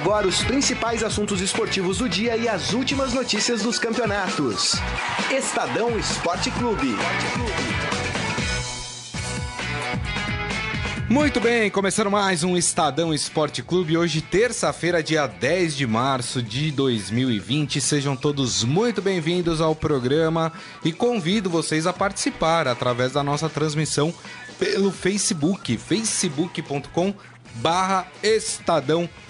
Agora os principais assuntos esportivos do dia e as últimas notícias dos campeonatos. Estadão Esporte Clube. Muito bem, começando mais um Estadão Esporte Clube. Hoje, terça-feira, dia 10 de março de 2020. Sejam todos muito bem-vindos ao programa e convido vocês a participar através da nossa transmissão pelo Facebook, facebook.com barra Estadão Esporte.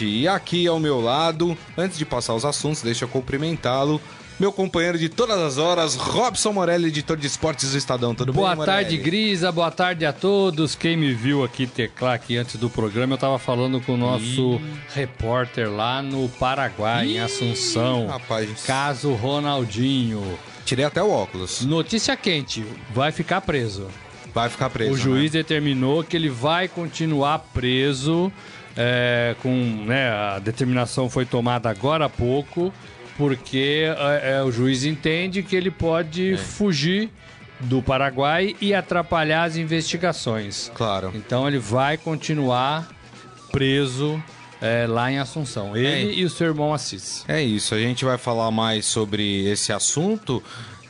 E aqui ao meu lado, antes de passar os assuntos, deixa eu cumprimentá-lo meu companheiro de todas as horas, Robson Morelli, editor de esportes do Estadão. Tudo boa bem, Boa tarde, Grisa. Boa tarde a todos. Quem me viu aqui teclar aqui antes do programa, eu estava falando com o nosso Ih. repórter lá no Paraguai, Ih. em Assunção. Rapaz. Caso Ronaldinho. Tirei até o óculos. Notícia quente, vai ficar preso. Vai ficar preso. O juiz né? determinou que ele vai continuar preso. É, com né, a determinação foi tomada agora há pouco porque é, é, o juiz entende que ele pode é. fugir do Paraguai e atrapalhar as investigações. Claro. Então ele vai continuar preso é, lá em Assunção. Ele é. e o seu irmão Assis. É isso, a gente vai falar mais sobre esse assunto.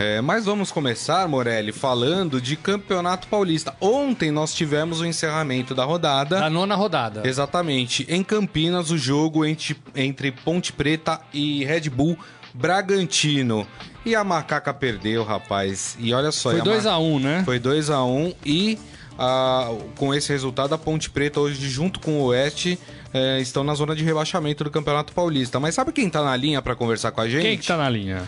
É, mas vamos começar, Morelli, falando de Campeonato Paulista. Ontem nós tivemos o encerramento da rodada. Da nona rodada. Exatamente. Em Campinas, o jogo entre, entre Ponte Preta e Red Bull Bragantino. E a Macaca perdeu, rapaz. E olha só. Foi 2x1, um, né? Foi 2x1 um, e ah, com esse resultado a Ponte Preta hoje junto com o Oeste eh, estão na zona de rebaixamento do Campeonato Paulista. Mas sabe quem tá na linha para conversar com a gente? Quem que tá na linha?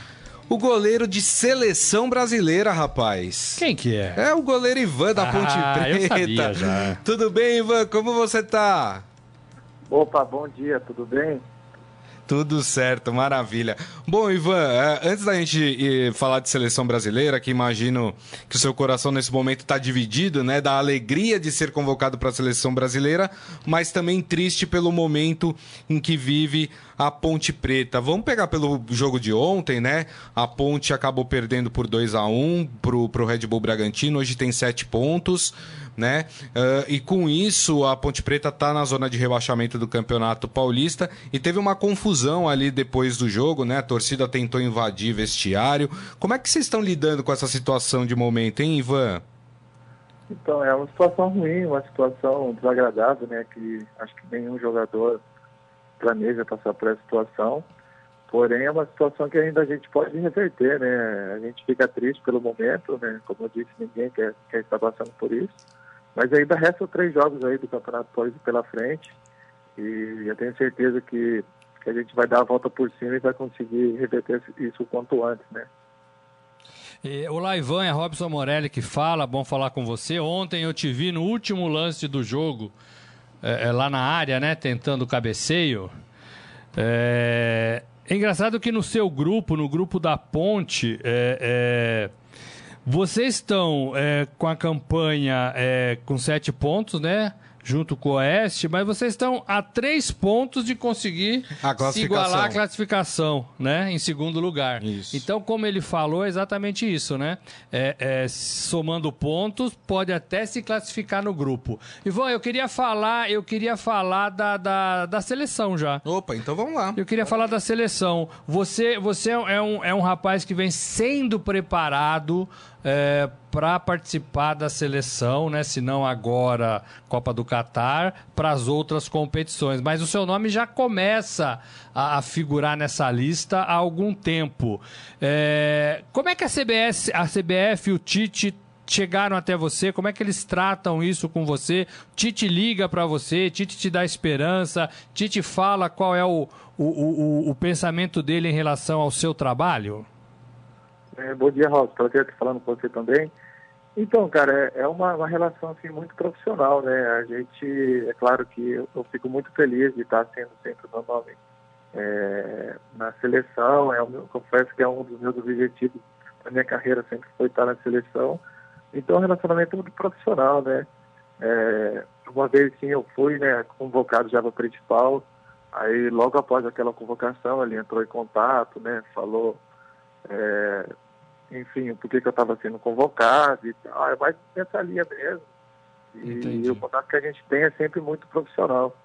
O goleiro de seleção brasileira, rapaz. Quem que é? É o goleiro Ivan da ah, Ponte Preta. Eu sabia já. Tudo bem, Ivan? Como você tá? Opa, bom dia, tudo bem? Tudo certo, maravilha. Bom, Ivan, é, antes da gente falar de seleção brasileira, que imagino que o seu coração nesse momento está dividido, né? Da alegria de ser convocado para a seleção brasileira, mas também triste pelo momento em que vive a Ponte Preta. Vamos pegar pelo jogo de ontem, né? A Ponte acabou perdendo por 2 a 1 pro, pro Red Bull Bragantino, hoje tem sete pontos né? Uh, e com isso, a Ponte Preta está na zona de rebaixamento do Campeonato Paulista e teve uma confusão ali depois do jogo, né? A torcida tentou invadir vestiário. Como é que vocês estão lidando com essa situação de momento, hein, Ivan? Então, é uma situação ruim, uma situação desagradável, né? Que acho que nenhum jogador planeja passar por essa situação. Porém, é uma situação que ainda a gente pode reverter, né? A gente fica triste pelo momento, né? Como eu disse, ninguém quer, quer estar passando por isso. Mas ainda restam três jogos aí do Campeonato Paulista pela frente. E eu tenho certeza que, que a gente vai dar a volta por cima e vai conseguir reverter isso o quanto antes, né? Olá, Ivan, é Robson Morelli que fala, bom falar com você. Ontem eu te vi no último lance do jogo, é, é, lá na área, né, tentando o cabeceio. É, é, engraçado que no seu grupo, no grupo da Ponte, é, é vocês estão com a campanha com sete pontos, né? Junto com o Oeste, mas vocês estão a três pontos de conseguir se igualar a classificação, né? Em segundo lugar. Isso. Então, como ele falou, é exatamente isso, né? É, é, somando pontos, pode até se classificar no grupo. Ivan, eu queria falar, eu queria falar da, da, da seleção já. Opa, então vamos lá. Eu queria falar da seleção. Você, você é um, é um rapaz que vem sendo preparado é, para participar da seleção, né? Se não agora Copa do Catar, para as outras competições. Mas o seu nome já começa a, a figurar nessa lista há algum tempo. É, como é que a CBS, a CBF e o Tite chegaram até você? Como é que eles tratam isso com você? Tite liga para você, Tite te dá esperança, Tite fala qual é o, o, o, o pensamento dele em relação ao seu trabalho? É, bom dia, Raul. Prazer estar falando com você também. Então, cara, é, é uma, uma, relação assim muito profissional, né? A gente, é claro que eu, eu, fico muito feliz de estar sendo sempre nome é, na seleção. É, eu confesso que é um dos meus objetivos da minha carreira sempre foi estar na seleção. Então, o relacionamento é muito profissional, né? É, uma vez sim eu fui né, convocado já para principal, aí logo após aquela convocação ele entrou em contato, né, falou, é, enfim, por que, que eu estava sendo convocado e tal, é mais nessa linha mesmo. E Entendi. o contato que a gente tem é sempre muito profissional.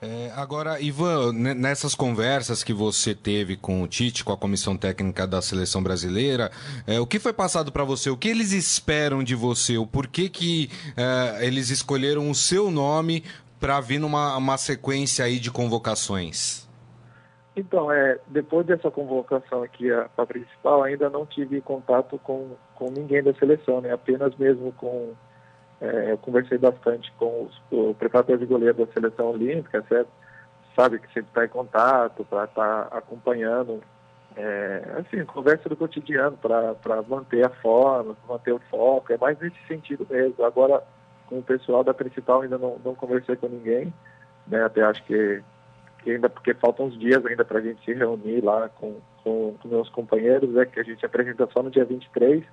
É, agora, Ivan, nessas conversas que você teve com o Tite, com a comissão técnica da seleção brasileira, é, o que foi passado para você? O que eles esperam de você? O porquê que é, eles escolheram o seu nome para vir numa uma sequência aí de convocações? Então, é, depois dessa convocação aqui para a principal, ainda não tive contato com, com ninguém da seleção, né? Apenas mesmo com é, eu conversei bastante com os, o preparador de goleiro da seleção olímpica, certo? sabe que sempre está em contato, para estar tá acompanhando, é, assim, conversa do cotidiano, para manter a forma, manter o foco, é mais nesse sentido mesmo. Agora, com o pessoal da principal ainda não, não conversei com ninguém, né? até acho que, que ainda, porque faltam uns dias ainda para a gente se reunir lá com, com, com meus companheiros, é que a gente apresenta só no dia 23,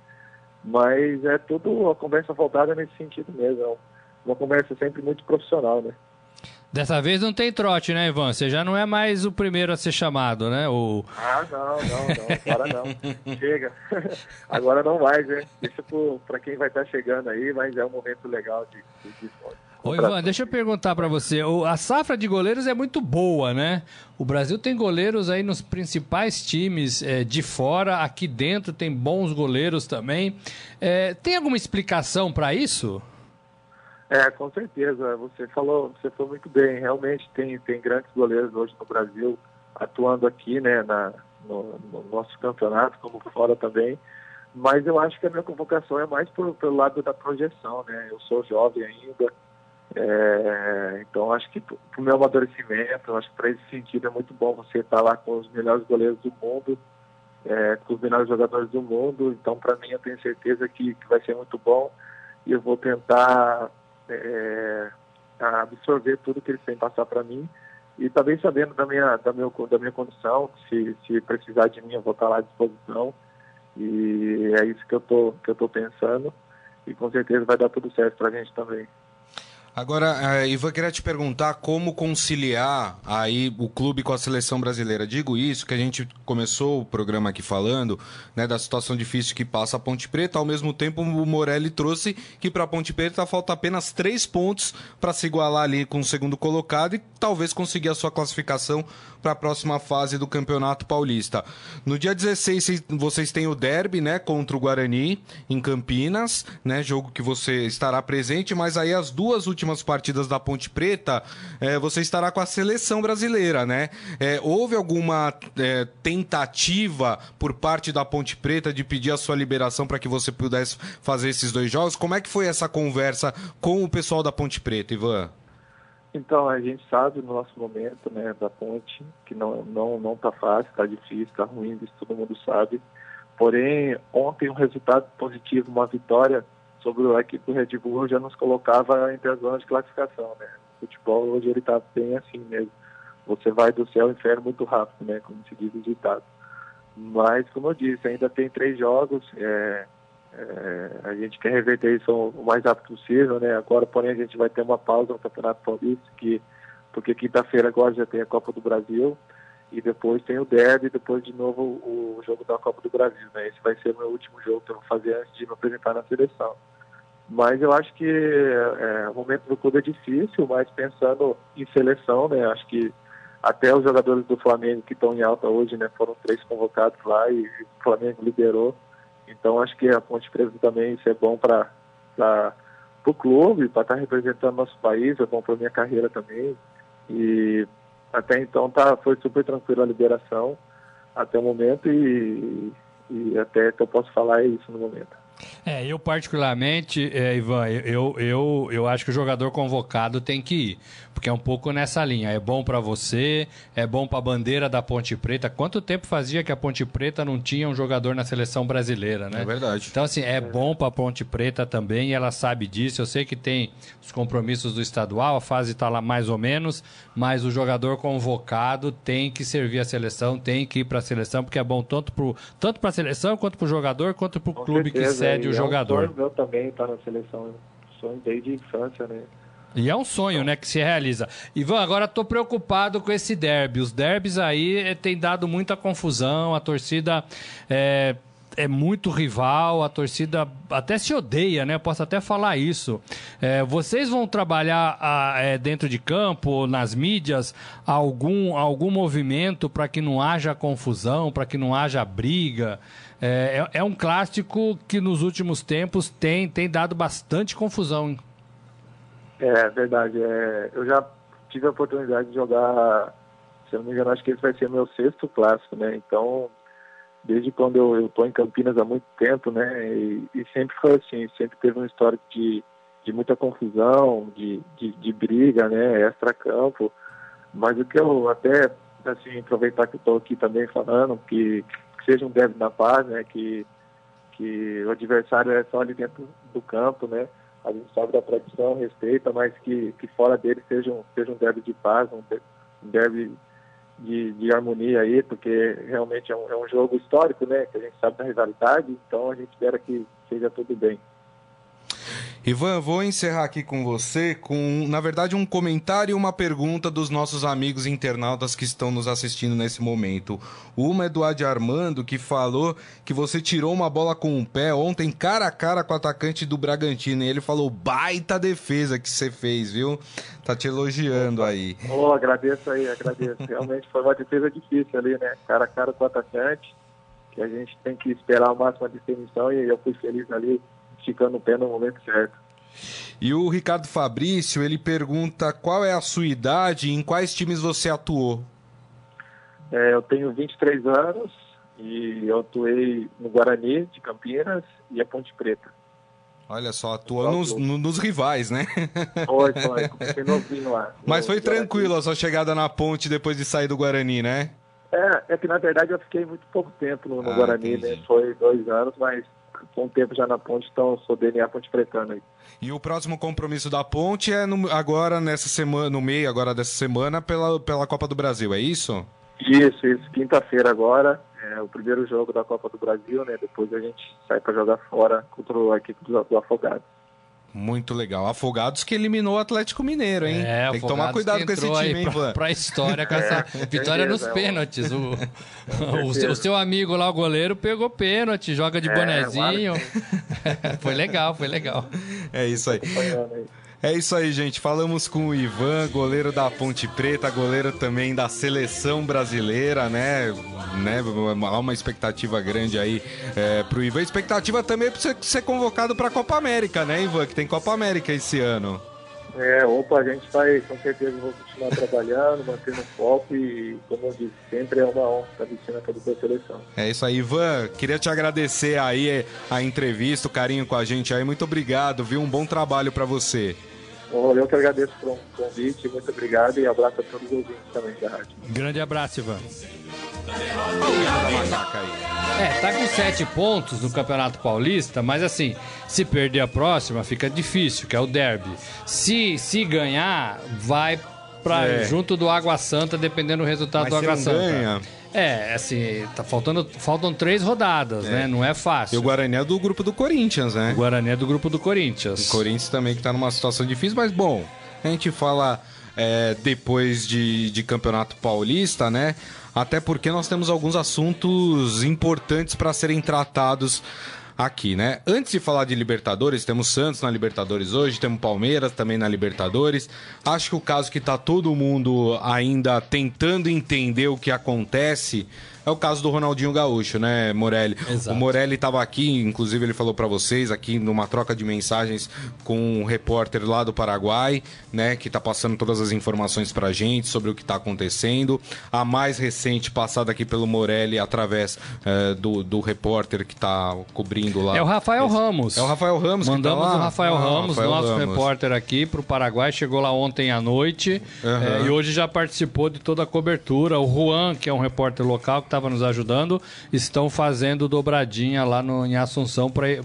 mas é tudo a conversa voltada nesse sentido mesmo. É uma conversa sempre muito profissional, né? Dessa vez não tem trote, né, Ivan? Você já não é mais o primeiro a ser chamado, né? O... Ah, não, não, não. Agora não. Chega. Agora não mais, né? Deixa para quem vai estar chegando aí, mas é um momento legal de, de, de Ô Ivan, deixa eu perguntar para você. A safra de goleiros é muito boa, né? O Brasil tem goleiros aí nos principais times é, de fora, aqui dentro tem bons goleiros também. É, tem alguma explicação para isso? É, com certeza. Você falou, você falou muito bem. Realmente tem, tem grandes goleiros hoje no Brasil atuando aqui, né, na, no, no nosso campeonato, como fora também. Mas eu acho que a minha convocação é mais por, pelo lado da projeção, né? Eu sou jovem ainda, é, então, acho que para o meu amadurecimento, acho que para esse sentido é muito bom você estar tá lá com os melhores goleiros do mundo, é, com os melhores jogadores do mundo. Então, para mim, eu tenho certeza que, que, vai ser muito bom e eu vou tentar é, absorver tudo que eles têm passar para mim e também sabendo da minha, da, meu, da minha condição, se, se precisar de mim, eu vou estar tá lá à disposição. E é isso que eu tô, que eu pensando e com certeza vai dar tudo certo para a gente também. Agora, uh, Ivan, queria te perguntar como conciliar aí o clube com a seleção brasileira. Digo isso, que a gente começou o programa aqui falando né, da situação difícil que passa a Ponte Preta. Ao mesmo tempo, o Morelli trouxe que para a Ponte Preta falta apenas três pontos para se igualar ali com o segundo colocado e talvez conseguir a sua classificação para a próxima fase do Campeonato Paulista. No dia 16, vocês têm o derby né, contra o Guarani em Campinas, né, jogo que você estará presente, mas aí as duas últimas últimas partidas da Ponte Preta, é, você estará com a seleção brasileira, né? É, houve alguma é, tentativa por parte da Ponte Preta de pedir a sua liberação para que você pudesse fazer esses dois jogos? Como é que foi essa conversa com o pessoal da Ponte Preta, Ivan? Então, a gente sabe no nosso momento, né, da ponte, que não, não, não tá fácil, tá difícil, tá ruim, isso todo mundo sabe. Porém, ontem um resultado positivo, uma vitória, sobre a equipe do Red Bull já nos colocava entre as zonas de classificação, né? O futebol hoje ele está bem assim mesmo. Você vai do céu ao inferno muito rápido, né? Como se diz o ditado. Mas, como eu disse, ainda tem três jogos. É, é, a gente quer reverter isso o mais rápido possível, né? Agora, porém, a gente vai ter uma pausa no Campeonato Paulista, que, porque quinta-feira agora já tem a Copa do Brasil e depois tem o derby e depois de novo o jogo da Copa do Brasil, né? Esse vai ser o meu último jogo que eu vou fazer antes de me apresentar na seleção. Mas eu acho que é, o momento do clube é difícil, mas pensando em seleção, né? Acho que até os jogadores do Flamengo que estão em alta hoje, né? Foram três convocados lá e o Flamengo liderou. Então acho que a Ponte Preta também isso é bom para o clube, para estar tá representando nosso país, é bom para minha carreira também. E até então tá, foi super tranquila a liberação até o momento e, e até que eu posso falar é isso no momento. É, eu particularmente, é, Ivan, eu, eu, eu acho que o jogador convocado tem que ir, porque é um pouco nessa linha. É bom para você, é bom para a bandeira da Ponte Preta. Quanto tempo fazia que a Ponte Preta não tinha um jogador na seleção brasileira, né? É verdade. Então, assim, é bom para a Ponte Preta também, ela sabe disso. Eu sei que tem os compromissos do estadual, a fase está lá mais ou menos, mas o jogador convocado tem que servir a seleção, tem que ir para a seleção, porque é bom tanto para tanto a seleção, quanto para o jogador, quanto para o clube certeza, que cede o jogador. É um sonho meu também estar na seleção, sonho desde a infância, né? E é um sonho, né, que se realiza. Ivan, agora estou preocupado com esse derby. Os derbys aí eh, tem dado muita confusão, a torcida é, é muito rival, a torcida até se odeia, né? Posso até falar isso. É, vocês vão trabalhar a, é, dentro de campo, nas mídias, algum, algum movimento para que não haja confusão, para que não haja briga? É, é, é, um clássico que nos últimos tempos tem, tem dado bastante confusão. Hein? É verdade. É, eu já tive a oportunidade de jogar, se eu não me engano, acho que esse vai ser meu sexto clássico, né? Então, desde quando eu estou em Campinas há muito tempo, né? E, e, sempre foi assim, sempre teve uma história de, de muita confusão, de, de, de briga, né? Extra-campo. Mas o que eu até, assim, aproveitar que estou aqui também falando, que seja um derby na paz, né? Que, que o adversário é só ali dentro do campo, né? A gente sabe da tradição, respeita, mas que, que fora dele seja um, seja um derby de paz, um derby de, de harmonia aí, porque realmente é um, é um jogo histórico, né? Que a gente sabe da rivalidade, então a gente espera que seja tudo bem. Ivan, vou encerrar aqui com você com, na verdade, um comentário e uma pergunta dos nossos amigos internautas que estão nos assistindo nesse momento. Uma é do Adi Armando, que falou que você tirou uma bola com o pé ontem, cara a cara com o atacante do Bragantino. E ele falou, baita defesa que você fez, viu? Tá te elogiando aí. Oh, agradeço aí, agradeço. Realmente foi uma defesa difícil ali, né? Cara a cara com o atacante, que a gente tem que esperar a máxima definição e eu fui feliz ali esticando o pé no momento certo. E o Ricardo Fabrício, ele pergunta qual é a sua idade e em quais times você atuou? É, eu tenho 23 anos e eu atuei no Guarani de Campinas e a Ponte Preta. Olha só, atuou nos, nos, rivais, né? Foi, foi. Comecei novinho lá. Mas foi tranquilo a sua chegada na ponte depois de sair do Guarani, né? É, é que na verdade eu fiquei muito pouco tempo no, no ah, Guarani, né? entendi. né? Foi dois anos, mas com um tempo já na ponte, então sou DNA Ponte Pretana aí. E o próximo compromisso da ponte é no, agora nessa semana, no meio agora dessa semana, pela, pela Copa do Brasil, é isso? Isso, isso. Quinta-feira agora, é o primeiro jogo da Copa do Brasil, né? Depois a gente sai para jogar fora contra a equipe do, do Afogados. Muito legal. Afogados que eliminou o Atlético Mineiro, hein? É, Tem que tomar cuidado com esse time, hein, Ivan? Pra história, com essa é, vitória nos é pênaltis. O, o, seu, o, seu, amigo lá, o goleiro, pegou pênalti, joga de é, bonezinho. foi legal, foi legal. É isso aí. É isso aí, gente. Falamos com o Ivan, goleiro da Ponte Preta, goleiro também da seleção brasileira, né? né? Há uma expectativa grande aí é, pro Ivan. Expectativa também para você ser convocado para a Copa América, né, Ivan? Que tem Copa América esse ano. É, opa, a gente vai, com certeza, vou continuar trabalhando, mantendo o foco e, como eu disse, sempre é uma honra estar vestindo a camisa da seleção. É isso aí, Ivan. Queria te agradecer aí a entrevista, o carinho com a gente aí. Muito obrigado, viu? Um bom trabalho para você. Eu que agradeço pelo convite, muito obrigado e abraço a todos os ouvintes também da rádio. Grande abraço, Ivan. É, tá com sete pontos no Campeonato Paulista, mas assim, se perder a próxima, fica difícil, que é o derby. Se, se ganhar, vai pra, é. junto do Água Santa, dependendo do resultado mas do Água Santa. Ganha. É, assim, tá faltando, faltam três rodadas, é. né? Não é fácil. E o Guarani é do grupo do Corinthians, né? O Guarani é do grupo do Corinthians. O Corinthians também que tá numa situação difícil, mas bom, a gente fala é, depois de, de Campeonato Paulista, né? Até porque nós temos alguns assuntos importantes para serem tratados aqui, né? Antes de falar de Libertadores, temos Santos na Libertadores hoje, temos Palmeiras também na Libertadores. Acho que o caso que tá todo mundo ainda tentando entender o que acontece é o caso do Ronaldinho Gaúcho, né, Morelli? Exato. O Morelli estava aqui, inclusive ele falou para vocês, aqui numa troca de mensagens com um repórter lá do Paraguai, né, que está passando todas as informações para a gente sobre o que está acontecendo. A mais recente passada aqui pelo Morelli através eh, do, do repórter que está cobrindo lá. É o Rafael Esse- Ramos. É o Rafael Ramos Mandamos que tá o Rafael Ah, Ramos, Rafael nosso Ramos. repórter aqui para o Paraguai. Chegou lá ontem à noite Aham. é, e hoje já participou de toda a cobertura. O Juan, que é um repórter local que estava nos ajudando, estão fazendo dobradinha lá no, em Assunção para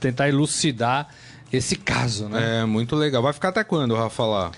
tentar elucidar esse caso, né? É, muito legal. Vai ficar até quando, Rafa, lá?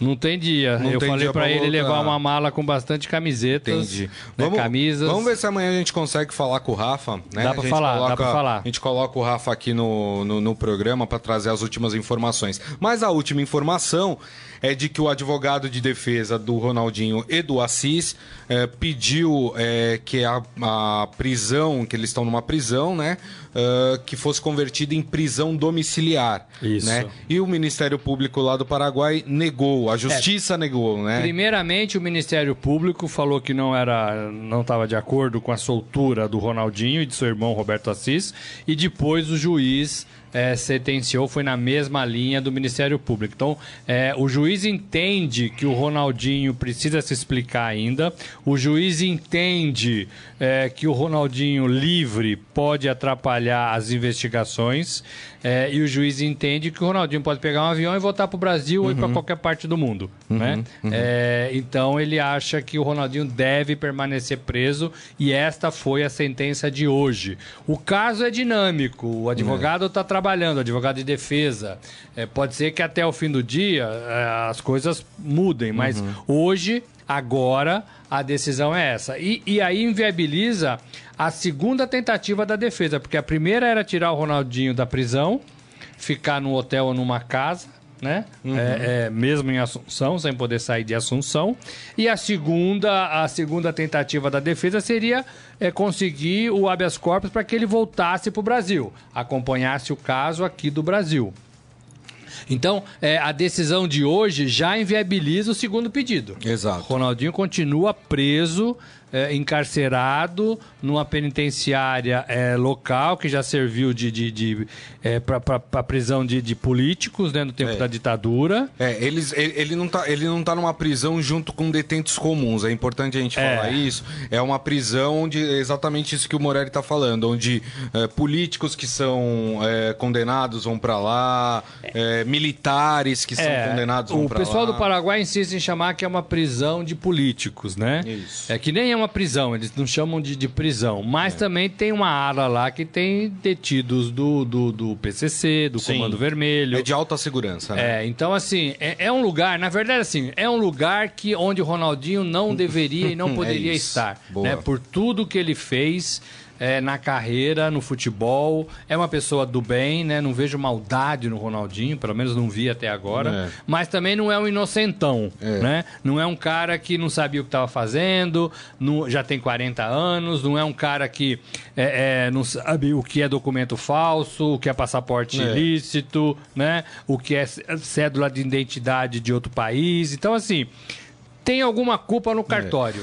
Não tem dia. Não Eu tem falei para ele levar uma mala com bastante camisetas, Entendi. né, camisas. Vamos ver se amanhã a gente consegue falar com o Rafa, né? Dá A pra gente falar, dá coloca- pra falar. A gente coloca o Rafa aqui no, no, no programa para trazer as últimas informações. Mas a última informação é de que o advogado de defesa do Ronaldinho e do Assis eh, pediu eh, que a, a prisão, que eles estão numa prisão, né? Eh, que fosse convertida em prisão domiciliar. Isso. Né? E o Ministério Público lá do Paraguai negou, a justiça negou, né? Primeiramente, o Ministério Público falou que não era, não estava de acordo com a soltura do Ronaldinho e de seu irmão Roberto Assis, e depois o juiz eh, sentenciou, foi na mesma linha do Ministério Público. Então, eh, o juiz entende que o Ronaldinho precisa se explicar ainda, o juiz entende eh, que o Ronaldinho livre pode atrapalhar as investigações, eh, e o juiz entende que o Ronaldinho pode pegar um avião e voltar para o Brasil ou ir para qualquer parte do mundo. né? É, então ele acha que o Ronaldinho deve permanecer preso e esta foi a sentença de hoje. O caso é dinâmico, o advogado está trabalhando, o advogado de defesa. É, pode ser que até o fim do dia é, as coisas mudem, mas hoje, agora, a decisão é essa. E, e aí inviabiliza a segunda tentativa da defesa, porque a primeira era tirar o Ronaldinho da prisão, ficar no hotel ou numa casa, né? É, é, mesmo em Assunção, sem poder sair de Assunção. E a segunda, a segunda tentativa da defesa seria é, conseguir o habeas corpus para que ele voltasse para o Brasil, acompanhasse o caso aqui do Brasil. Então, é, a decisão de hoje já inviabiliza o segundo pedido. Exato. Ronaldinho continua preso, é, encarcerado numa penitenciária é, local que já serviu de, de, de para prisão de, de políticos né, no tempo É. da ditadura. É, eles, ele, ele não tá, ele não tá numa prisão junto com detentos comuns. É importante a gente É. falar isso. É uma prisão onde é exatamente isso que o Morelli tá falando, onde é, políticos que são é, condenados vão para lá, é, militares que são condenados vão o para pessoal lá. do Paraguai insiste em chamar que é uma prisão de políticos, né? Isso. É que nem é uma prisão, eles não chamam de, de prisão. É. Mas também tem uma ala lá que tem detidos do, do, do PCC, do Sim. Comando Vermelho. É de alta segurança, né? É, então assim, é, é um lugar, na verdade assim, é um lugar que onde o Ronaldinho não deveria e não É poderia isso. estar, Boa. né? Por tudo que ele fez é, na carreira, no futebol, é uma pessoa do bem, né? Não vejo maldade no Ronaldinho, pelo menos não vi até agora, É. mas também não é um inocentão, É. né? Não é um cara que não sabia o que estava fazendo, não- já tem 40 anos, não é um cara que é, é, não sabe o que é documento falso, o que é passaporte É. ilícito, né? O que é cédula de identidade de outro país. Então, assim, tem alguma culpa no cartório.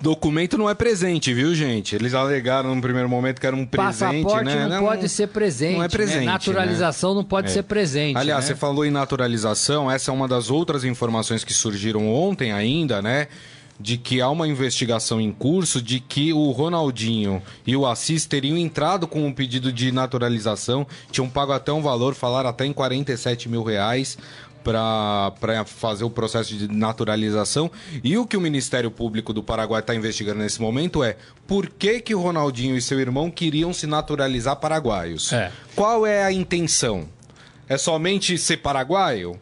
Documento não é presente, viu, gente? Eles alegaram no primeiro momento que era um presente, Passaporte né? não, pode ser presente. não é presente, né? Naturalização não pode É. ser presente. Aliás, né? você falou em naturalização, essa é uma das outras informações que surgiram ontem ainda, né? De que há uma investigação em curso de que o Ronaldinho e o Assis teriam entrado com um pedido de naturalização, tinham pago até um valor, falaram até em 47 mil reais para fazer o processo de naturalização. E o que o Ministério Público do Paraguai está investigando nesse momento é por que, que o Ronaldinho e seu irmão queriam se naturalizar paraguaios. É. Qual é a intenção? É somente ser paraguaio?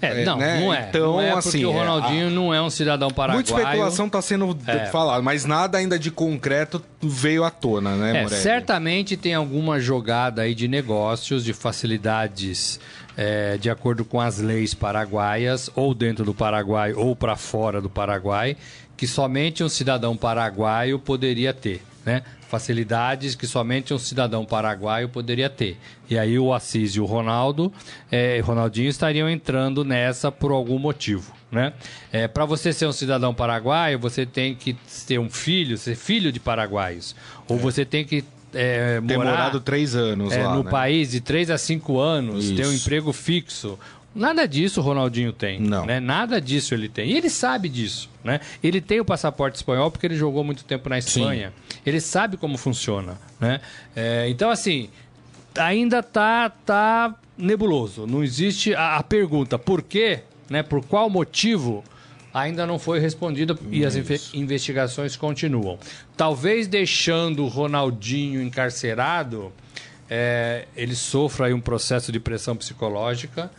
É, É, não, né? não é. Então, não é porque assim, o é, Ronaldinho não é um cidadão paraguaio. Muita especulação está sendo É. falada, mas nada ainda de concreto veio à tona, né, É, Morelli? certamente tem alguma jogada aí de negócios, de facilidades é, de acordo com as leis paraguaias, ou dentro do Paraguai ou para fora do Paraguai, que somente um cidadão paraguaio poderia ter. né? Facilidades que somente um cidadão paraguaio poderia ter. E aí o Assis e o Ronaldo, é, Ronaldinho estariam entrando nessa por algum motivo, né? É, Para você ser um cidadão paraguaio, você tem que ter um filho, ser filho de paraguaios. Ou você tem que é, morar morado três anos é, lá, no né? país de 3 a 5 anos, ter um Isso. emprego fixo. Nada disso o Ronaldinho tem. Não. Né? Nada disso ele tem. E ele sabe disso. Né? Ele tem o passaporte espanhol porque ele jogou muito tempo na Espanha. Ele sabe como funciona. Né? É, então, assim, ainda tá, tá nebuloso. Não existe a, a pergunta por quê, né? por qual motivo, ainda não foi respondida e as inve- investigações continuam. Talvez deixando o Ronaldinho encarcerado, é, ele sofra aí um processo de pressão psicológica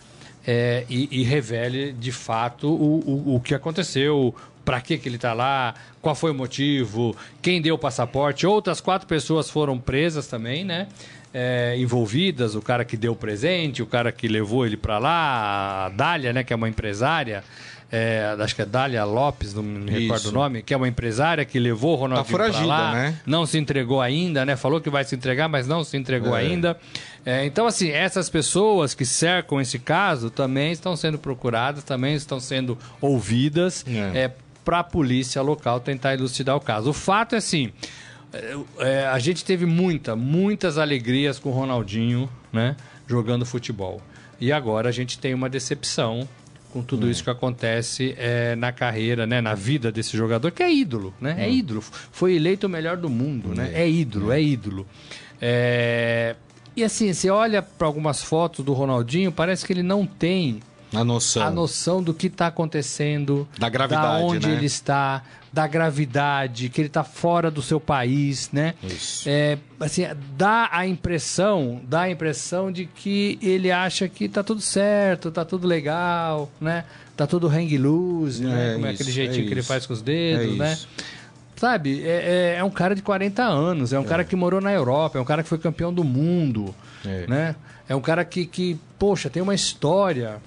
é, e, e revele de fato o, o, o que aconteceu, para que, que ele está lá, qual foi o motivo, quem deu o passaporte. Outras quatro pessoas foram presas também, né? É, envolvidas, o cara que deu o presente, o cara que levou ele para lá, a Dália, né, que é uma empresária, é, acho que é Dália Lopes, não me recordo Isso. o nome, que é uma empresária que levou o Ronaldinho Tá pra lá, né? não se entregou ainda, né? Falou que vai se entregar, mas não se entregou É. ainda. É, então, assim, essas pessoas que cercam esse caso também estão sendo procuradas, também estão sendo ouvidas É. para a polícia local tentar elucidar o caso. O fato é assim. é, é, a gente teve muita, muitas alegrias com o Ronaldinho, né? Jogando futebol. E agora a gente tem uma decepção com tudo isso que acontece é, na carreira, né, na vida desse jogador, que é ídolo, né? É ídolo. Foi eleito o melhor do mundo, né? É ídolo, é ídolo. É, E assim, você olha para algumas fotos do Ronaldinho, parece que ele não tem A noção. a noção do que está acontecendo, Da gravidade, da onde né? ele está, da gravidade, que ele está fora do seu país, né? Isso. É, assim, dá a impressão, dá a impressão de que ele acha que tá tudo certo, tá tudo legal, né? Tá tudo hang loose, né? É Como é isso, aquele jeitinho é que ele faz com os dedos, É né? isso. Sabe, é, é- é um cara de 40 anos, é um cara que morou na Europa, é um cara que foi campeão do mundo, É. né? É um cara que, que, poxa, tem uma história.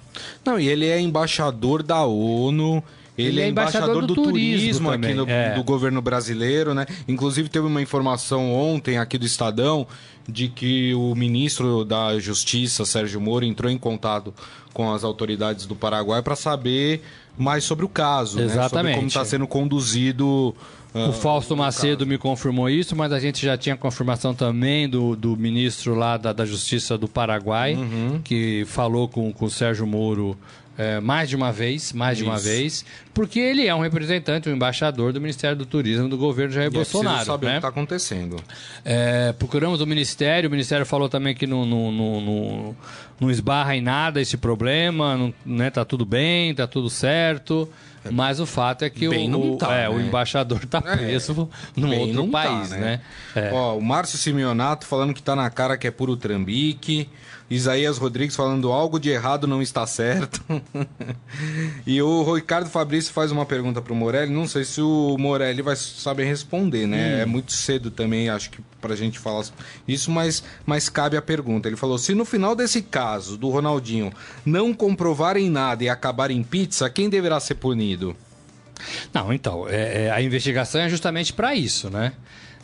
Não, e ele é embaixador da ONU. Ele, é embaixador, do, turismo, aqui também, no, é. do governo brasileiro, né? Inclusive teve uma informação ontem aqui do Estadão de que o ministro da Justiça, Sérgio Moro, entrou em contato com as autoridades do Paraguai para saber mais sobre o caso, né? Sobre Exatamente. como está sendo conduzido. Ah, O Fausto Macedo me confirmou isso, mas a gente já tinha confirmação também do, do ministro lá da, da Justiça do Paraguai, Uhum. que falou com, com o Sérgio Moro é, mais de uma vez, mais de uma Isso. vez, porque ele é um representante, um embaixador do Ministério do Turismo do governo Jair e é Bolsonaro. saber o né? que está acontecendo. É, procuramos o Ministério, o Ministério falou também que não, não, não, não, não esbarra em nada esse problema, não, né, tá tudo bem, tá tudo certo. Mas o fato é que Bem o, o- tá, é, o né? embaixador tá preso num Bem, outro tá, país, né? É. Ó, o Márcio Simeonato falando que tá na cara que é puro trambique. Isaías Rodrigues falando algo de errado não está certo. e o Ricardo Fabrício faz uma pergunta pro Morelli. Não sei se o Morelli vai saber responder, né? É muito cedo também, acho que pra gente falar isso, mas, mas cabe a pergunta. Ele falou: se no final desse caso do Ronaldinho não comprovarem nada e acabar em pizza, quem deverá ser punido? Não, então, é, é, a investigação é justamente para isso, né?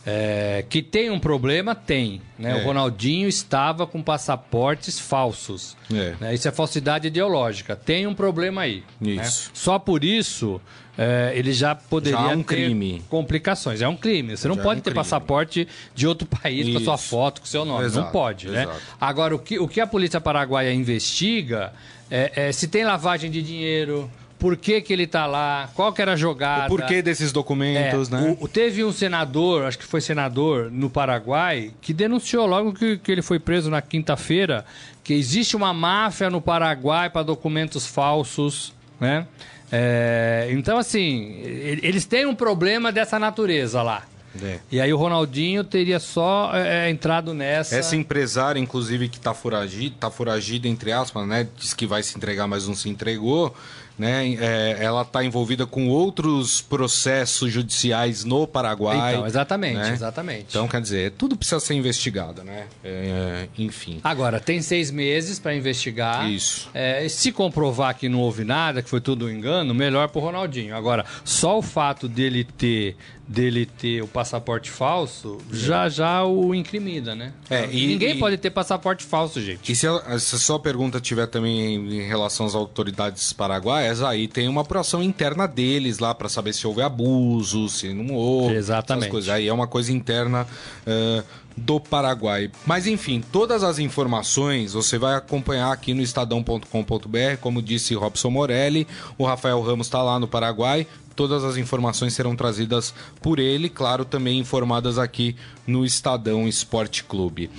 É, que tem um problema, tem. Né? É. O Ronaldinho estava com passaportes falsos. É. né? Isso é falsidade ideológica. Tem um problema aí. né? Isso. Só por isso é, ele já poderia Já um ter crime. complicações. É um crime. Você não Já pode um ter crime. passaporte de outro país com a sua Isso. foto, com o seu nome. não Exato, pode, né? Agora, o que, o que a polícia paraguaia investiga é, é se tem lavagem de dinheiro, por que, que ele está lá, qual que era a jogada. O porquê desses documentos, É, né? o- teve um senador, acho que foi senador no Paraguai, que denunciou logo que, que ele foi preso na quinta-feira que existe uma máfia no Paraguai para documentos falsos, né? É, então, assim, eles têm um problema dessa natureza lá. É. E aí o Ronaldinho teria só é, é, entrado nessa. Essa empresária, inclusive, que tá foragida, tá foragida, entre aspas, né? Diz que vai se entregar, mas não se entregou. Né? É, ela está envolvida com outros processos judiciais no Paraguai. Então, exatamente, né? exatamente. Então, quer dizer, tudo precisa ser investigado, né? É, enfim. Agora, tem seis meses para investigar. Isso. É, se comprovar que não houve nada, que foi tudo um engano, melhor pro Ronaldinho. Agora, só o fato dele ter dele ter o passaporte falso, já já o incrimina, né? É, e- Ninguém e- pode ter passaporte falso, gente. E se a, se a sua pergunta tiver também em, em relação às autoridades paraguaias, aí tem uma apuração interna deles lá para saber se houve abuso, se não houve. Exatamente. essas coisas. Aí é uma coisa interna eh, do Paraguai. Mas enfim, todas as informações você vai acompanhar aqui no estadão.com.br, como disse Robson Morelli, o Rafael Ramos está lá no Paraguai. Todas as informações serão trazidas por ele, claro, também informadas aqui no Estadão Esporte Clube.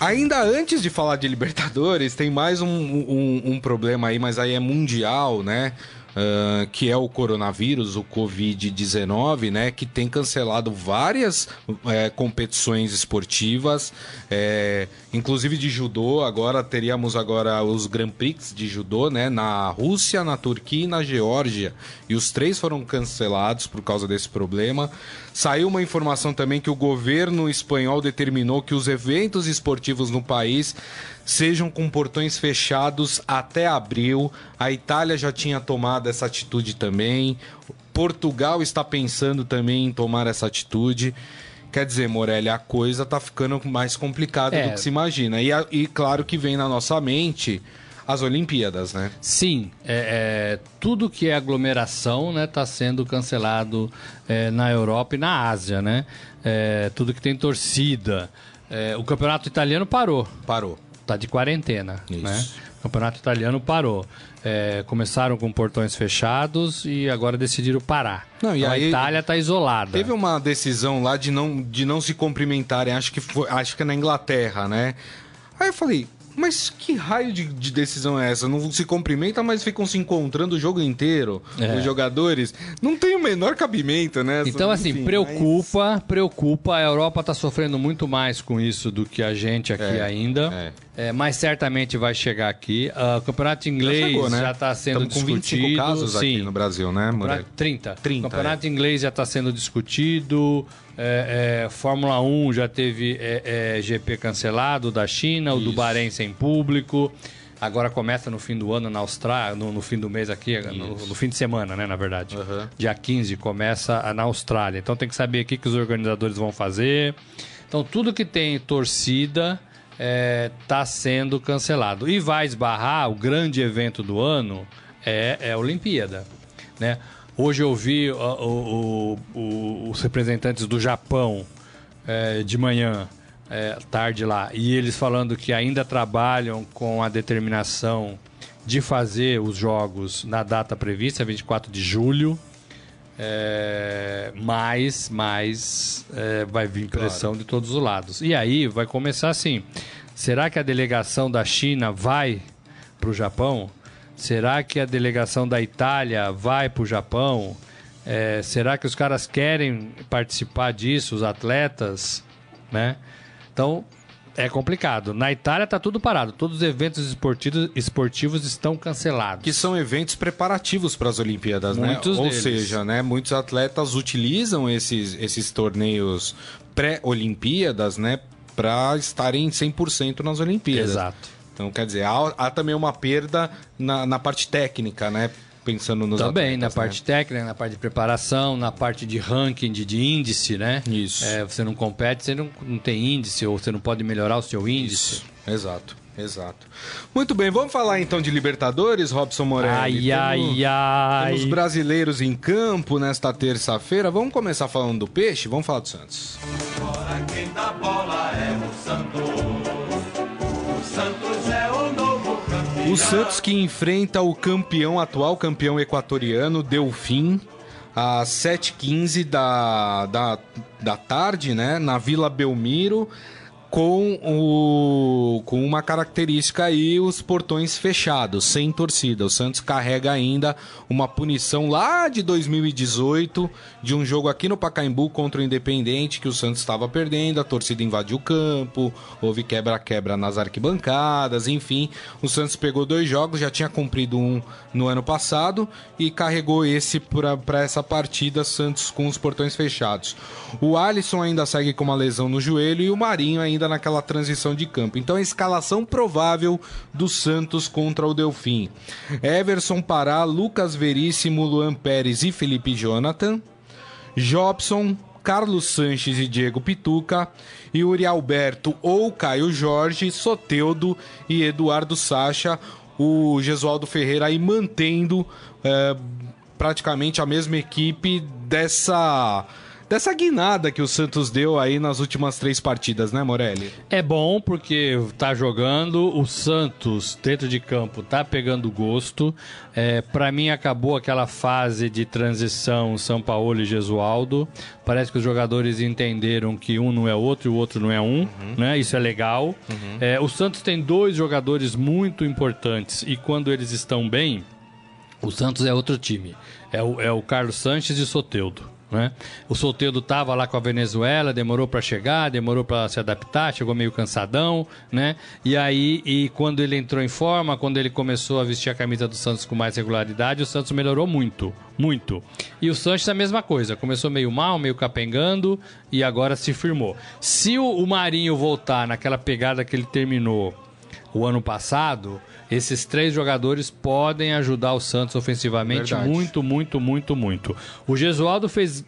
Ainda antes de falar de Libertadores, tem mais um, um- um problema aí, mas aí é mundial, né? Ah, que é o coronavírus, o Covid-19, né? Que tem cancelado várias eh, competições esportivas, eh, inclusive de judô. Agora teríamos agora os Grand Prix de judô, né? Na Rússia, na Turquia e na Geórgia. E os três foram cancelados por causa desse problema. Saiu uma informação também que o governo espanhol determinou que os eventos esportivos no país sejam com portões fechados até abril. A Itália já tinha tomado essa atitude também. Portugal está pensando também em tomar essa atitude. Quer dizer, Morelli, a coisa tá ficando mais complicada É. do que se imagina. E, e claro que vem na nossa mente as Olimpíadas, né? Sim, é, é, tudo que é aglomeração está né, tá sendo cancelado é, na Europa e na Ásia, né? É, tudo que tem torcida. É, o campeonato italiano parou, Parou. Tá de quarentena, Isso. né? O campeonato italiano parou. É, começaram com portões fechados e agora decidiram parar. Não, e Então, a Itália está isolada. Teve uma decisão lá de não, de não se cumprimentarem, acho que foi, acho que é na Inglaterra, né? Aí eu falei, mas que raio de, de decisão é essa? Não se cumprimenta, mas ficam se encontrando o jogo inteiro, É. os jogadores. Não tem o menor cabimento, né? Então, assim, Enfim, preocupa, preocupa. A Europa está sofrendo muito mais com isso do que a gente aqui É, ainda. É, mas certamente vai chegar aqui. Ah, o campeonato inglês já chegou, né? está sendo Estamos com discutido. 25 casos sim. aqui no Brasil, né? Campeonato- 30. 30, O campeonato inglês já está sendo discutido. É, é, Fórmula 1 já teve é, é, GP cancelado da China, o do Isso. Bahrein sem público. Agora começa no fim do ano na Austrália, no, no fim do mês aqui, no, no fim de semana, né, na verdade. Aham. Dia 15 começa na Austrália. Então tem que saber o que, que os organizadores vão fazer. Então tudo que tem torcida está sendo cancelado. E vai esbarrar o grande evento do ano é, é a Olimpíada. Né? Hoje eu vi o- o- o- os representantes do Japão é, de manhã, é, tarde lá, e eles falando que ainda trabalham com a determinação de fazer os jogos na data prevista, 24 de julho. É, mas mas é, vai vir pressão de todos os lados. E aí vai começar assim: será que a delegação da China vai para o Japão? Será que a delegação da Itália vai para o Japão? É, será que os caras querem participar disso, os atletas? Né? Então é complicado. Na Itália está tudo parado, todos os eventos esportivos, esportivos estão cancelados. Que são eventos preparativos para as Olimpíadas, Muitos né? Ou deles. seja, né, muitos atletas utilizam esses, esses torneios pré-Olimpíadas, né, para estarem 100% nas Olimpíadas. Exato. Então, quer dizer, há, há também uma perda na, na parte técnica, né? Pensando nos Também, atletas, na né? parte técnica, na parte de preparação, na parte de ranking, de, de índice, né? Isso. É, você não compete, você não, não tem índice, ou você não pode melhorar o seu índice. Isso. Exato, exato. Muito bem, vamos falar então de Libertadores, Robson Morelli. Ai, Temos- ai, ai. Temos brasileiros em campo nesta terça-feira. Vamos começar falando do peixe? Vamos falar do Santos. Quem dá bola é o Santos. O Santos O Santos que enfrenta o campeão atual, campeão equatoriano, Delfim, às 7h15 da, da, da tarde, né? Na Vila Belmiro. Com, o, com uma característica aí, os portões fechados, sem torcida. O Santos carrega ainda uma punição lá de 2018, de um jogo aqui no Pacaembu contra o Independente, que o Santos estava perdendo, a torcida invadiu o campo, houve quebra-quebra nas arquibancadas, enfim. O Santos pegou dois jogos, já tinha cumprido um no ano passado e carregou esse para essa partida, Santos com os portões fechados. O Alisson ainda segue com uma lesão no joelho e o Marinho ainda ainda naquela transição de campo. Então a escalação provável do Santos contra o Delfim. Everson Pará, Lucas Veríssimo, Luan Pérez e Felipe Jonathan. Jobson, Carlos Sanches e Diego Pituca, Yuri Alberto ou Caio Jorge, Soteudo e Eduardo Sacha, o Gesualdo Ferreira aí mantendo é, praticamente a mesma equipe dessa dessa guinada que o Santos deu aí nas últimas três partidas, né, Morelli? É bom porque tá jogando, o Santos dentro de campo tá pegando gosto. É, para mim acabou aquela fase de transição São Paulo e Gesualdo. Parece que os jogadores entenderam que um não é outro e o outro não é um, uhum. né? Isso é legal. Uhum. É, o Santos tem dois jogadores muito importantes e quando eles estão bem, o Santos é outro time. É o, é o Carlos Sanches e Soteudo. Né? O solteiro estava lá com a Venezuela, demorou para chegar, demorou para se adaptar, chegou meio cansadão, né? E aí, e quando ele entrou em forma, quando ele começou a vestir a camisa do Santos com mais regularidade, o Santos melhorou muito, muito. E o Santos a mesma coisa, começou meio mal, meio capengando e agora se firmou. Se o Marinho voltar naquela pegada que ele terminou o ano passado, esses três jogadores podem ajudar o Santos ofensivamente Verdade. muito, muito, muito, muito. O Gesualdo fez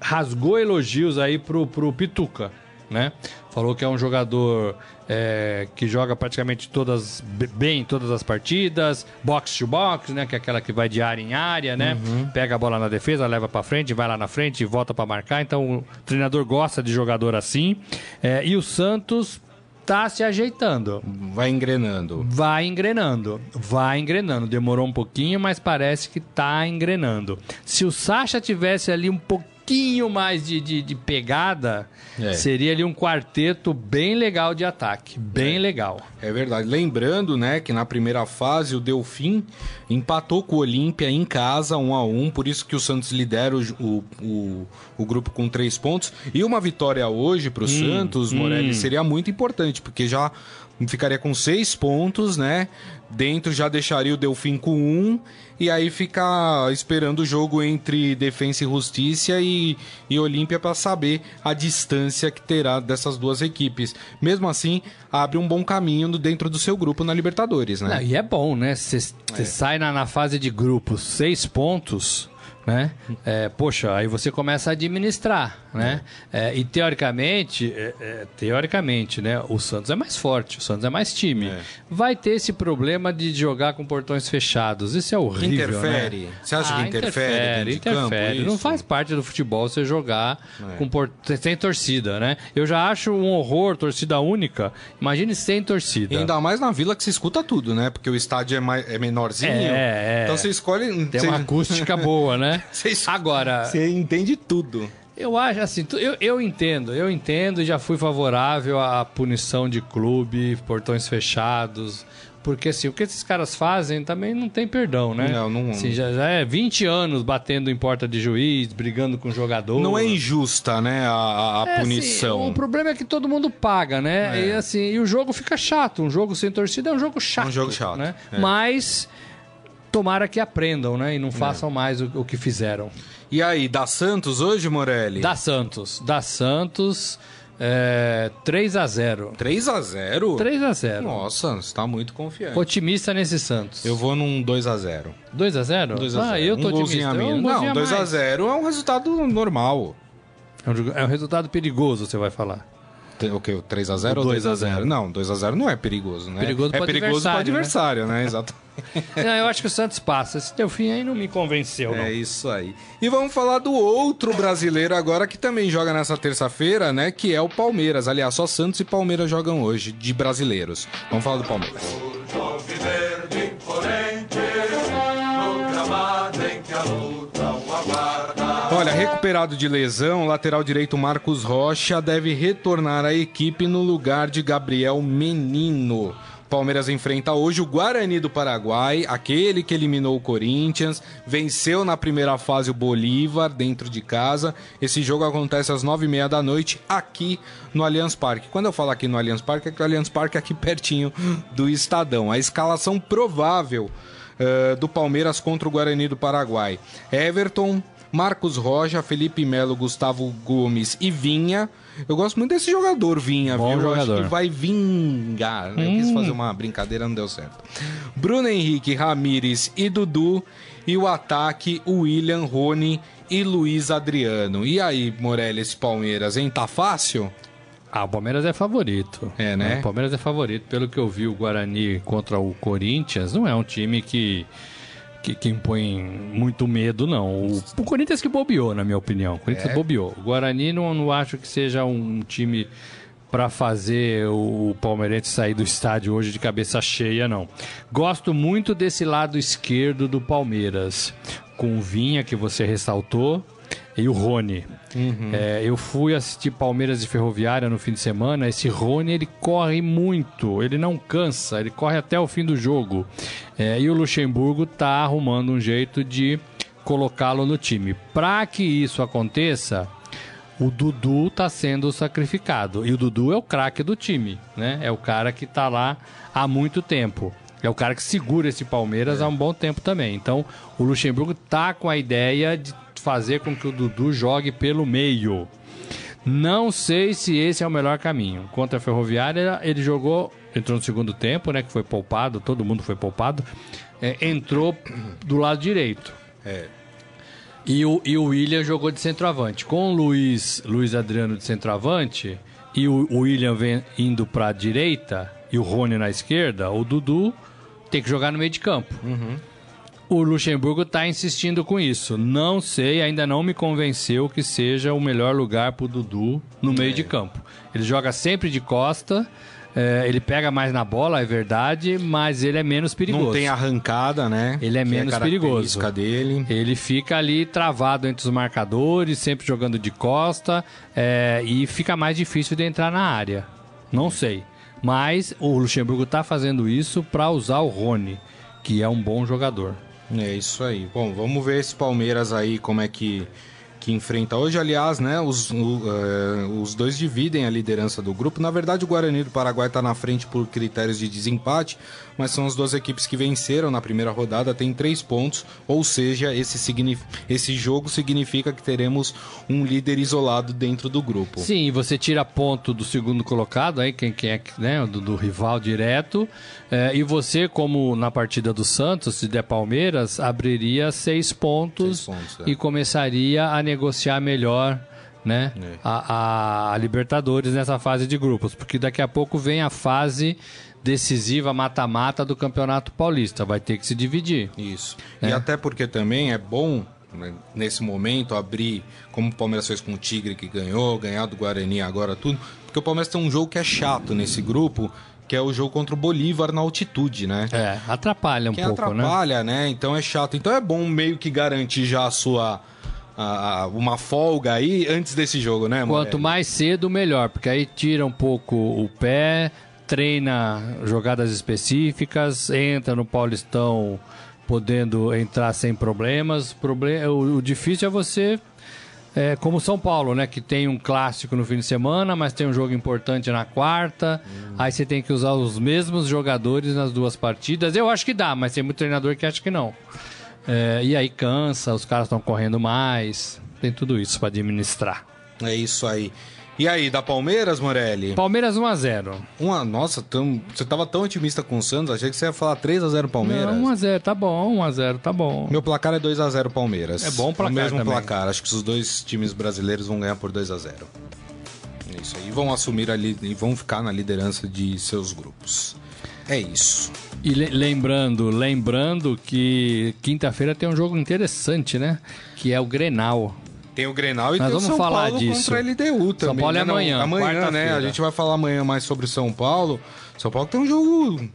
rasgou elogios aí pro, pro Pituca, né? Falou que é um jogador é, que joga praticamente todas bem todas as partidas, box to box, né? Que é aquela que vai de área em área, né? Uhum. Pega a bola na defesa, leva para frente, vai lá na frente e volta para marcar. Então o treinador gosta de jogador assim. É, e o Santos tá se ajeitando. Vai engrenando. Vai engrenando. Vai engrenando. Demorou um pouquinho, mas parece que tá engrenando. Se o Sacha tivesse ali um pouquinho pouquinho mais de, de, de pegada, é. seria ali um quarteto bem legal de ataque. Bem é. legal. É verdade. Lembrando, né, que na primeira fase o Delfim empatou com o Olímpia em casa, um a um, por isso que o Santos lidera o, o, o, o grupo com três pontos. E uma vitória hoje para o hum, Santos, Morelli, hum. seria muito importante, porque já ficaria com seis pontos, né? Dentro já deixaria o Delfim com um e aí fica esperando o jogo entre Defensa e Justiça e, e Olímpia para saber a distância que terá dessas duas equipes. Mesmo assim, abre um bom caminho dentro do seu grupo na Libertadores, né? Não, e é bom, né? Você é. sai na, na fase de grupos seis pontos né? É, poxa, aí você começa a administrar, né? É, e teoricamente, é, é, teoricamente, né? O Santos é mais forte, o Santos é mais time. É. Vai ter esse problema de jogar com portões fechados. Isso é horrível, Interfere. Né? Você acha ah, que interfere? Interfere, interfere. Campo, Não faz parte do futebol você jogar com port... sem torcida, né? Eu já acho um horror torcida única. Imagine sem torcida. E ainda mais na vila que se escuta tudo, né? Porque o estádio é, mais, é menorzinho. É, então você escolhe. Tem uma acústica boa, né? Agora. Você entende tudo. Eu acho assim, eu, eu entendo, eu entendo e já fui favorável à punição de clube, portões fechados. Porque assim, o que esses caras fazem também não tem perdão, né? Não, não. Assim, já, já é 20 anos batendo em porta de juiz, brigando com jogador. Não é injusta, né, a, a é, assim, punição. Assim, o problema é que todo mundo paga, né? É. E assim, e o jogo fica chato. Um jogo sem torcida é um jogo chato. É um jogo chato. Né? É. Mas tomara que aprendam, né? E não façam mais o, o, que fizeram. E aí, da Santos hoje, Morelli? Da Santos. Da Santos. É, 3 a 0 3 a 0 3 a 0 Nossa, você tá muito confiante. Otimista nesse Santos. Eu vou num 2 a 0 2 a 0 2 a 0 Ah, eu tô um otimista. Um não, 2 a 0 é um resultado normal. É um, é um resultado perigoso, você vai falar. O que? 3 a 0 ou 2 a 0 Não, 2 a 0 não é perigoso, né? Perigoso é perigoso para o adversário, né? né? Exato. não, eu acho que o Santos passa. Esse teu fim aí não me convenceu, não. É isso aí. E vamos falar do outro brasileiro agora que também joga nessa terça-feira, né? Que é o Palmeiras. Aliás, só Santos e Palmeiras jogam hoje, de brasileiros. Vamos falar do Palmeiras. Olha, recuperado de lesão, lateral direito Marcos Rocha deve retornar à equipe no lugar de Gabriel Menino. Palmeiras enfrenta hoje o Guarani do Paraguai, aquele que eliminou o Corinthians, venceu na primeira fase o Bolívar dentro de casa. Esse jogo acontece às nove e meia da noite aqui no Allianz Parque. Quando eu falo aqui no Allianz Parque, é que o Allianz Parque é aqui pertinho do Estadão. A escalação provável uh, do Palmeiras contra o Guarani do Paraguai: Everton, Marcos Rocha, Felipe Melo, Gustavo Gomes e Vinha. Eu gosto muito desse jogador, Vinha, Bom viu? Eu acho jogador. que vai vingar. né? Eu quis fazer uma brincadeira, não deu certo. Bruno Henrique, Ramires e Dudu. E o ataque, o William, Rony e Luiz Adriano. E aí, Morelli, esse Palmeiras, hein? Tá fácil? Ah, o Palmeiras é favorito. É, né? O Palmeiras é favorito. Pelo que eu vi, o Guarani contra o Corinthians não é um time que, que, que impõe muito medo, não. O, o Corinthians que bobeou, na minha opinião. O Corinthians É? bobeou. O Guarani não, não acho que seja um time para fazer o palmeirense sair do estádio hoje de cabeça cheia, não. Gosto muito desse lado esquerdo do Palmeiras, com o Vinha, que você ressaltou, e o Rony. É, eu fui assistir Palmeiras e Ferroviária no fim de semana. Esse Rony ele corre muito, ele não cansa, ele corre até o fim do jogo. É, e o Luxemburgo tá arrumando um jeito de colocá-lo no time. Para que isso aconteça, o Dudu tá sendo sacrificado. E o Dudu é o craque do time, né? É o cara que tá lá há muito tempo. É o cara que segura esse Palmeiras há um bom tempo também. Então, o Luxemburgo tá com a ideia de fazer com que o Dudu jogue pelo meio. Não sei se esse é o melhor caminho. Contra a Ferroviária, ele jogou, entrou no segundo tempo, né? Que foi poupado, todo mundo foi poupado. é, entrou do lado direito. É. E o, e o William jogou de centroavante. Com o Luiz, Luiz Adriano de centroavante e o, o William vem indo para a direita e o Rony na esquerda, o Dudu tem que jogar no meio de campo. O Luxemburgo está insistindo com isso. Não sei, ainda não me convenceu que seja o melhor lugar para o Dudu no meio de campo. Ele joga sempre de costa, é, ele pega mais na bola, é verdade, mas ele é menos perigoso. Não tem arrancada, né? Ele é Que menos característica dele. Ele fica ali travado entre os marcadores, sempre jogando de costa, é, e fica mais difícil de entrar na área. Não sei. Mas o Luxemburgo está fazendo isso para usar o Rony, que é um bom jogador. É isso aí. Bom, vamos ver esse Palmeiras aí, como é que, que enfrenta hoje. Aliás, né, os, o, eh, os dois dividem a liderança do grupo. Na verdade, o Guarani do Paraguai está na frente por critérios de desempate, mas são as duas equipes que venceram na primeira rodada, tem três pontos, ou seja, esse, esse jogo significa que teremos um líder isolado dentro do grupo. Sim, você tira ponto do segundo colocado, aí quem, quem é que- né, do, do rival direto, é, e você, como na partida do Santos, se der Palmeiras, abriria seis pontos, Seis pontos, é. e começaria a negociar melhor né, É. a, a- Libertadores nessa fase de grupos, porque daqui a pouco vem a fase decisiva mata-mata do Campeonato Paulista, vai ter que se dividir. Isso. É. E até porque também é bom, né, nesse momento, abrir, como o Palmeiras fez com o Tigre, que ganhou, ganhar do Guarani agora, tudo. Porque o Palmeiras tem um jogo que é chato nesse grupo, que é o jogo contra o Bolívar na altitude, né? É, atrapalha um que pouco, né? atrapalha, né? Então é chato. Então é bom meio que garantir já a sua. A- uma folga aí antes desse jogo, né, Quanto Morelli? mais cedo, melhor, porque aí tira um pouco o pé, treina jogadas específicas, entra no Paulistão podendo entrar sem problemas. Proble o, difícil é você, é, como São Paulo, né, que tem um clássico no fim de semana, mas tem um jogo importante na quarta. Aí você tem que usar os mesmos jogadores nas duas partidas. Eu acho que dá, mas tem muito treinador que acha que não. É, e aí cansa, os caras estão correndo mais. Tem tudo isso para administrar. É isso aí. E aí, da Palmeiras, Morelli? Palmeiras 1x0. Uma, nossa, tão, você tava tão otimista com o Santos, achei que você ia falar 3x0 Palmeiras. Não, 1x0, tá bom, 1x0, tá bom. Meu placar é 2x0 Palmeiras. É bom placar O mesmo também. placar. Acho que os dois times brasileiros vão ganhar por 2x0. É isso aí. E vão assumir ali e vão ficar na liderança de seus grupos. É isso. E le- lembrando, lembrando que quinta-feira tem um jogo interessante, né? Que é o Grenal. Tem o Grenal e Nós tem vamos o São falar Paulo disso. contra a LDU também. São Paulo é né? Não, amanhã, Amanhã, né? A gente vai falar amanhã mais sobre o São Paulo. São Paulo tem um jogo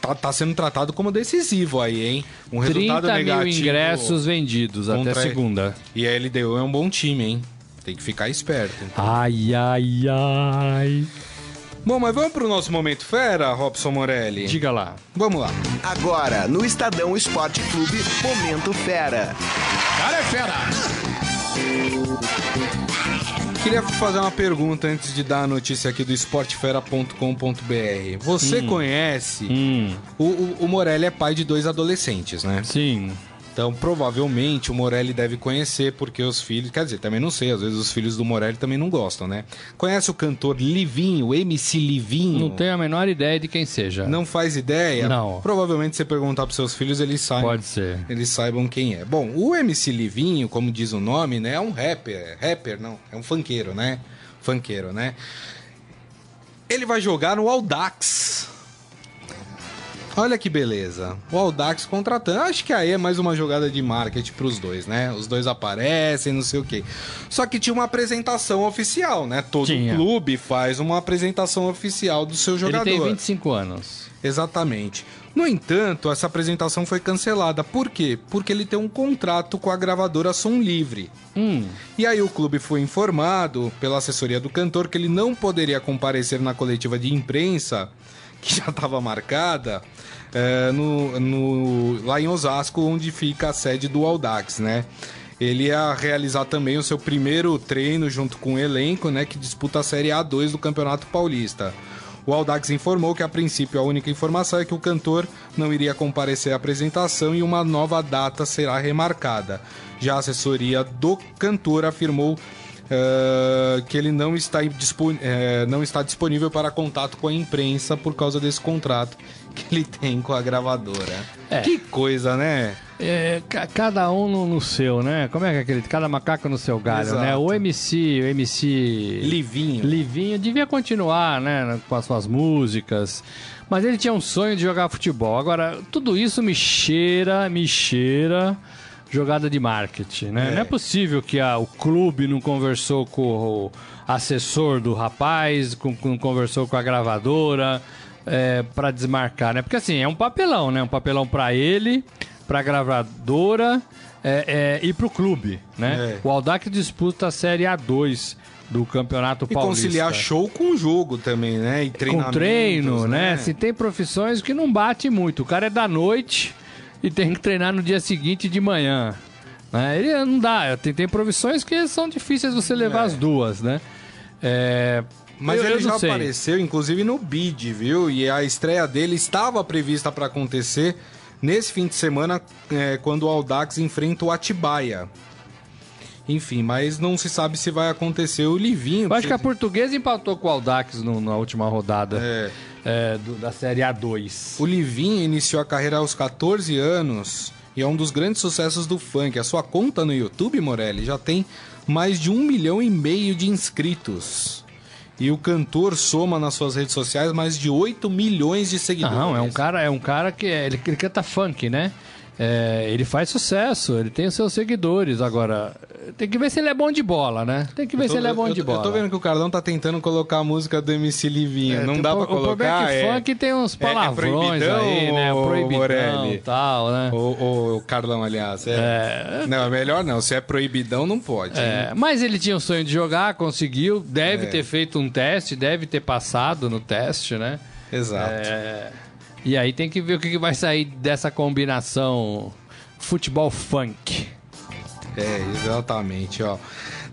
tá, tá sendo tratado como decisivo aí, hein? Um 30 resultado mil negativo. ingressos vendidos até segunda. E a LDU é um bom time, hein? Tem que ficar esperto. então. Ai, ai, ai. Bom, mas vamos pro nosso momento fera, Robson Morelli? Diga lá. Vamos lá. Agora, no Estadão Esporte Clube, Momento Fera. Cara é fera! Queria fazer uma pergunta antes de dar a notícia aqui do esportefera.com.br. Você conhece. Hum, O, o, o Morelli é pai de dois adolescentes, né? sim. Então, provavelmente, o Morelli deve conhecer, porque os filhos. Quer dizer, também não sei, às vezes os filhos do Morelli também não gostam, né? Conhece o cantor Livinho, MC Livinho? Não tenho a menor ideia de quem seja. Não faz ideia? Não. Provavelmente, se você perguntar pros seus filhos, eles sabem. Pode ser. Eles saibam quem é. Bom, o MC Livinho, como diz o nome, né? É um rapper. Rapper, não. É um funkeiro, né? Funkeiro, né? Ele vai jogar no Audax. Olha que beleza. O Audax contratando. Acho que aí é mais uma jogada de marketing pros dois, né? Os dois aparecem, não sei o quê. Só que tinha uma apresentação oficial, né? Todo Tinha. clube faz uma apresentação oficial do seu Ele jogador. tem 25 anos. Exatamente. No entanto, essa apresentação foi cancelada. Por quê? Porque ele tem um contrato com a gravadora Som Livre. Hum, E aí o clube foi informado pela assessoria do cantor que ele não poderia comparecer na coletiva de imprensa, que já estava marcada, é, no, no- lá em Osasco, onde fica a sede do Audax, né? Ele ia realizar também o seu primeiro treino junto com o elenco, né, que disputa a Série A2 do Campeonato Paulista. O Audax informou que, a princípio, a única informação é que o cantor não iria comparecer à apresentação e uma nova data será remarcada. Já a assessoria do cantor afirmou eh, que ele não está, eh, não está disponível para contato com a imprensa por causa desse contrato que ele tem com a gravadora. É. Que coisa, né? é, ca- cada um no, no seu, né? Como é que é aquele? Cada macaco no seu galho, Exato. né? O MC, o MC Livinho. Livinho devia continuar, né, com as suas músicas. Mas ele tinha um sonho de jogar futebol. Agora, tudo isso me cheira, me cheira jogada de marketing, né? É. Não é possível que a- o clube não conversou com o assessor do rapaz, com, com- conversou com a gravadora é, para desmarcar, né? Porque assim, é um papelão, né? Um papelão para ele, pra gravadora é, é, e pro clube, né? É. O Aldac disputa a Série A2 do Campeonato E Paulista. conciliar show com jogo também, né? E com treinamentos, treino, né? Se tem profissões que não bate muito. O cara é da noite e tem que treinar no dia seguinte de manhã. Né? Ele não dá. Tem, tem profissões que são difíceis você levar É. as duas, né? É, Mas eu- ele eu já sei. apareceu, inclusive, no bid, viu? E a estreia dele estava prevista para acontecer nesse fim de semana, é, quando o Audax enfrenta o Atibaia. Enfim, mas não se sabe se vai acontecer o Livinho. Eu acho que a portuguesa empatou com o Aldax no- na última rodada É. é, do- da Série A2. O Livinho iniciou a carreira aos 14 anos e é um dos grandes sucessos do funk. A sua conta no YouTube, Morelli, já tem mais de um milhão e meio de inscritos. E o cantor soma nas suas redes sociais mais de 8 milhões de seguidores. Não, é um cara, é um cara que é- ele, ele canta funk, né? É, ele faz sucesso, ele tem os seus seguidores. Agora, tem que ver se ele é bom de bola, né? Tem que ver Eu tô- se ele é bom eu- de eu bola. tô vendo que o Cardão tá tentando colocar a música do MC Livinho. É, não dá o- pra O problema colocar. é que é- funk tem uns é palavrões proibidão, aí, né? ô, Proibidão Morelli? e tal, né? O, o Carlão, aliás. É. Não, é melhor não. Se é proibidão, não pode. É, mas ele tinha o sonho de jogar, conseguiu, deve É. ter feito um teste, deve ter passado no teste, né? Exato. É, e aí tem que ver o que vai sair dessa combinação futebol funk. É, exatamente, ó.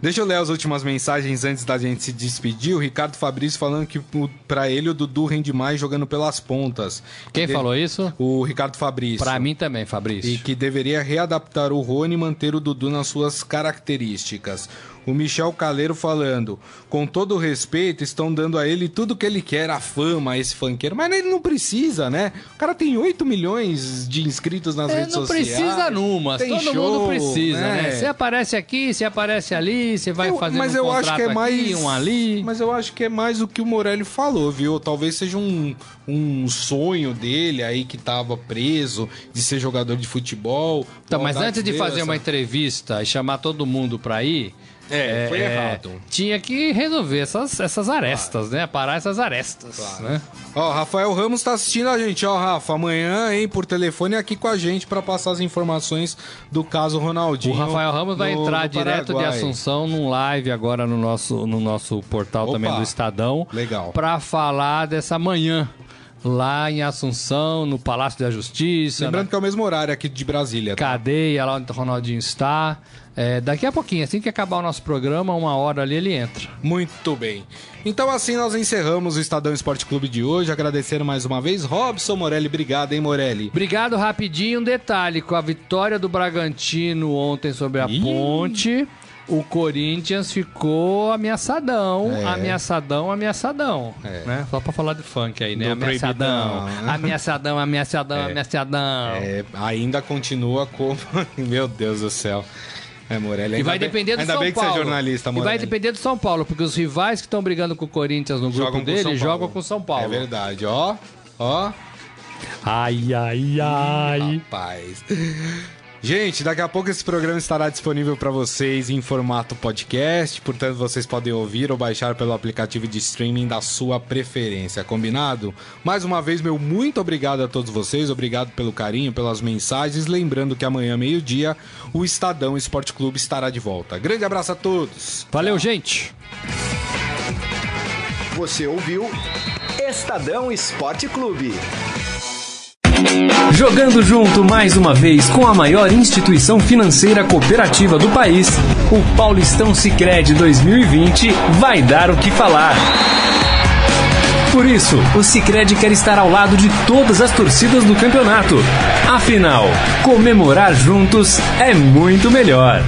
Deixa eu ler as últimas mensagens antes da gente se despedir. O Ricardo Fabrício falando que pra ele o Dudu rende mais jogando pelas pontas. Quem Que falou isso? O Ricardo Fabrício. Pra mim também, Fabrício. E que deveria readaptar o Rony e manter o Dudu nas suas características. O Michel Caleiro falando, com todo o respeito, estão dando a ele tudo que ele quer, a fama, esse funkeiro. Mas ele não precisa, né? O cara tem 8 milhões de inscritos nas É, redes não sociais. precisa numa, todo show, mundo precisa, né? Você aparece aqui, você aparece ali, você vai Eu- fazer mas um eu acho que é mais aqui, um ali. Mas eu acho que é mais o que o Morelli falou, viu? Talvez seja um, um sonho dele aí que tava preso de ser jogador de futebol. O mas antes de fazer essa- uma entrevista e chamar todo mundo pra ir, É, foi errado. Tinha que resolver essas, essas arestas, né? Parar essas arestas, né? Ó, Rafael Ramos tá assistindo a gente. Ó, Rafa, amanhã, hein, por telefone aqui com a gente pra passar as informações do caso Ronaldinho. O Rafael Ramos vai no- entrar no direto de Paraguai. Assunção num live agora no nosso, no nosso portal Opa, também do Estadão. legal. Pra falar dessa manhã lá em Assunção, no Palácio da Justiça, Lembrando na que é o mesmo horário aqui de Brasília. tá? cadeia lá onde o Ronaldinho está. É, daqui a pouquinho, assim que acabar o nosso programa, uma hora ali ele entra. Muito bem. Então assim nós encerramos o Estadão Esporte Clube de hoje. Agradecendo mais uma vez. Robson Morelli, obrigado, hein, Morelli? Obrigado, rapidinho. Um detalhe: com a vitória do Bragantino ontem sobre a Ih. Ponte, o Corinthians ficou ameaçadão, É. ameaçadão, ameaçadão. É. Né? Só pra falar de funk aí, né? Do ameaçadão, proibidão, ameaçadão, ameaçadão, ameaçadão. É, ainda continua como. Meu Deus do céu. É, Morelli. E ainda vai bem- depender do Ainda São bem que Paulo. você é jornalista, e Morelli. vai depender do São Paulo, porque os rivais que estão brigando com o Corinthians no grupo Jogam com dele Paulo. jogam com o São Paulo. É verdade, ó. Ó. Ai, ai, ai. Rapaz. Gente, daqui a pouco esse programa estará disponível para vocês em formato podcast, portanto vocês podem ouvir ou baixar pelo aplicativo de streaming da sua preferência, combinado? Mais uma vez, meu muito obrigado a todos vocês, obrigado pelo carinho, pelas mensagens, lembrando que amanhã, meio-dia, o Estadão Esporte Clube estará de volta. Grande abraço a todos! Valeu, gente. Você ouviu Estadão Esporte Clube. Jogando junto mais uma vez com a maior instituição financeira cooperativa do país, o Paulistão Sicredi 2020 vai dar o que falar. Por isso, o Sicredi quer estar ao lado de todas as torcidas do campeonato. Afinal, comemorar juntos é muito melhor.